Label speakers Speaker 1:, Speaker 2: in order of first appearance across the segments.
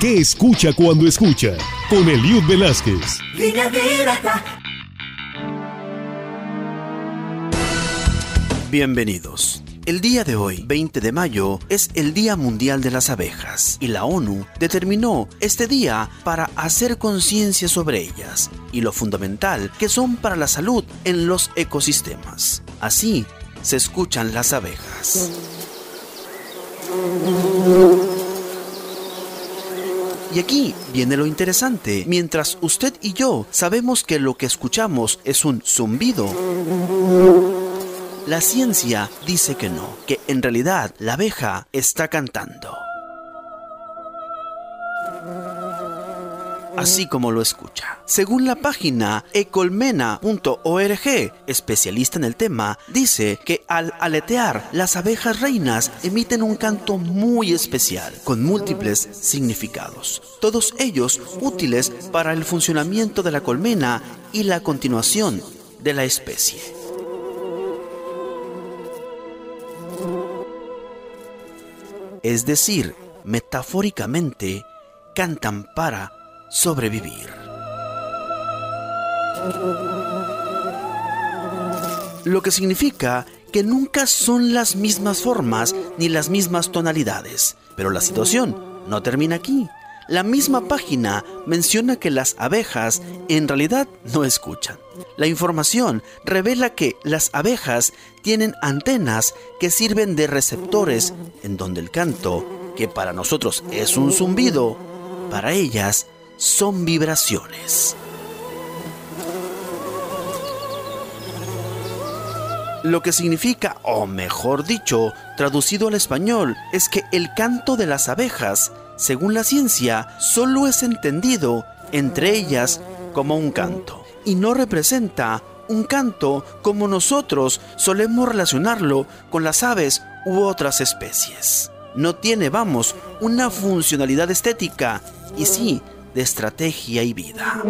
Speaker 1: ¿Qué escucha cuando escucha? Con Eliud Velázquez.
Speaker 2: Bienvenidos. El día de hoy, 20 de mayo, es el Día Mundial de las Abejas y la ONU determinó este día para hacer conciencia sobre ellas y lo fundamental que son para la salud en los ecosistemas. Así se escuchan las abejas. Y aquí viene lo interesante. Mientras usted y yo sabemos que lo que escuchamos es un zumbido, la ciencia dice que no, que en realidad la abeja está cantando. Así como lo escucha. Según la página ecolmena.org, especialista en el tema, dice que al aletear, las abejas reinas emiten un canto muy especial, con múltiples significados, todos ellos útiles para el funcionamiento de la colmena y la continuación de la especie. es decir, metafóricamente, cantan para sobrevivir. Lo que significa que nunca son las mismas formas ni las mismas tonalidades. Pero la situación no termina aquí. La misma página menciona que las abejas en realidad no escuchan. La información revela que las abejas tienen antenas que sirven de receptores en donde el canto, que para nosotros es un zumbido, para ellas son vibraciones. Lo que significa, o mejor dicho, traducido al español, es que el canto de las abejas según la ciencia, solo es entendido entre ellas como un canto y no representa un canto como nosotros solemos relacionarlo con las aves u otras especies. No tiene, vamos, una funcionalidad estética y sí de estrategia y vida.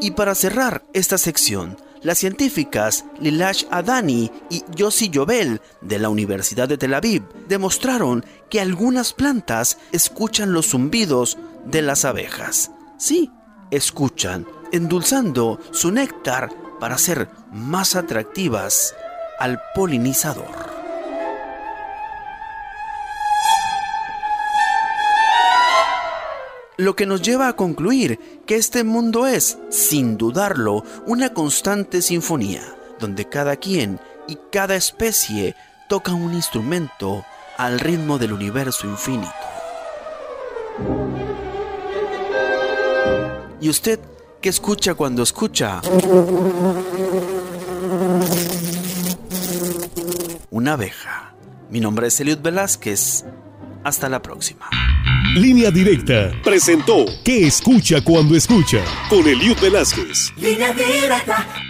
Speaker 2: Y para cerrar esta sección, las científicas Lilash Adani y Yossi Jovel de la Universidad de Tel Aviv demostraron que algunas plantas escuchan los zumbidos de las abejas. Sí, escuchan, endulzando su néctar para ser más atractivas al polinizador. Lo que nos lleva a concluir que este mundo es, sin dudarlo, una constante sinfonía, donde cada quien y cada especie toca un instrumento al ritmo del universo infinito. ¿Y usted qué escucha cuando escucha? Una abeja. Mi nombre es Eliud Velázquez. Hasta la próxima.
Speaker 1: Línea Directa presentó ¿Qué escucha cuando escucha? Con Eliud Velázquez. Línea Directa.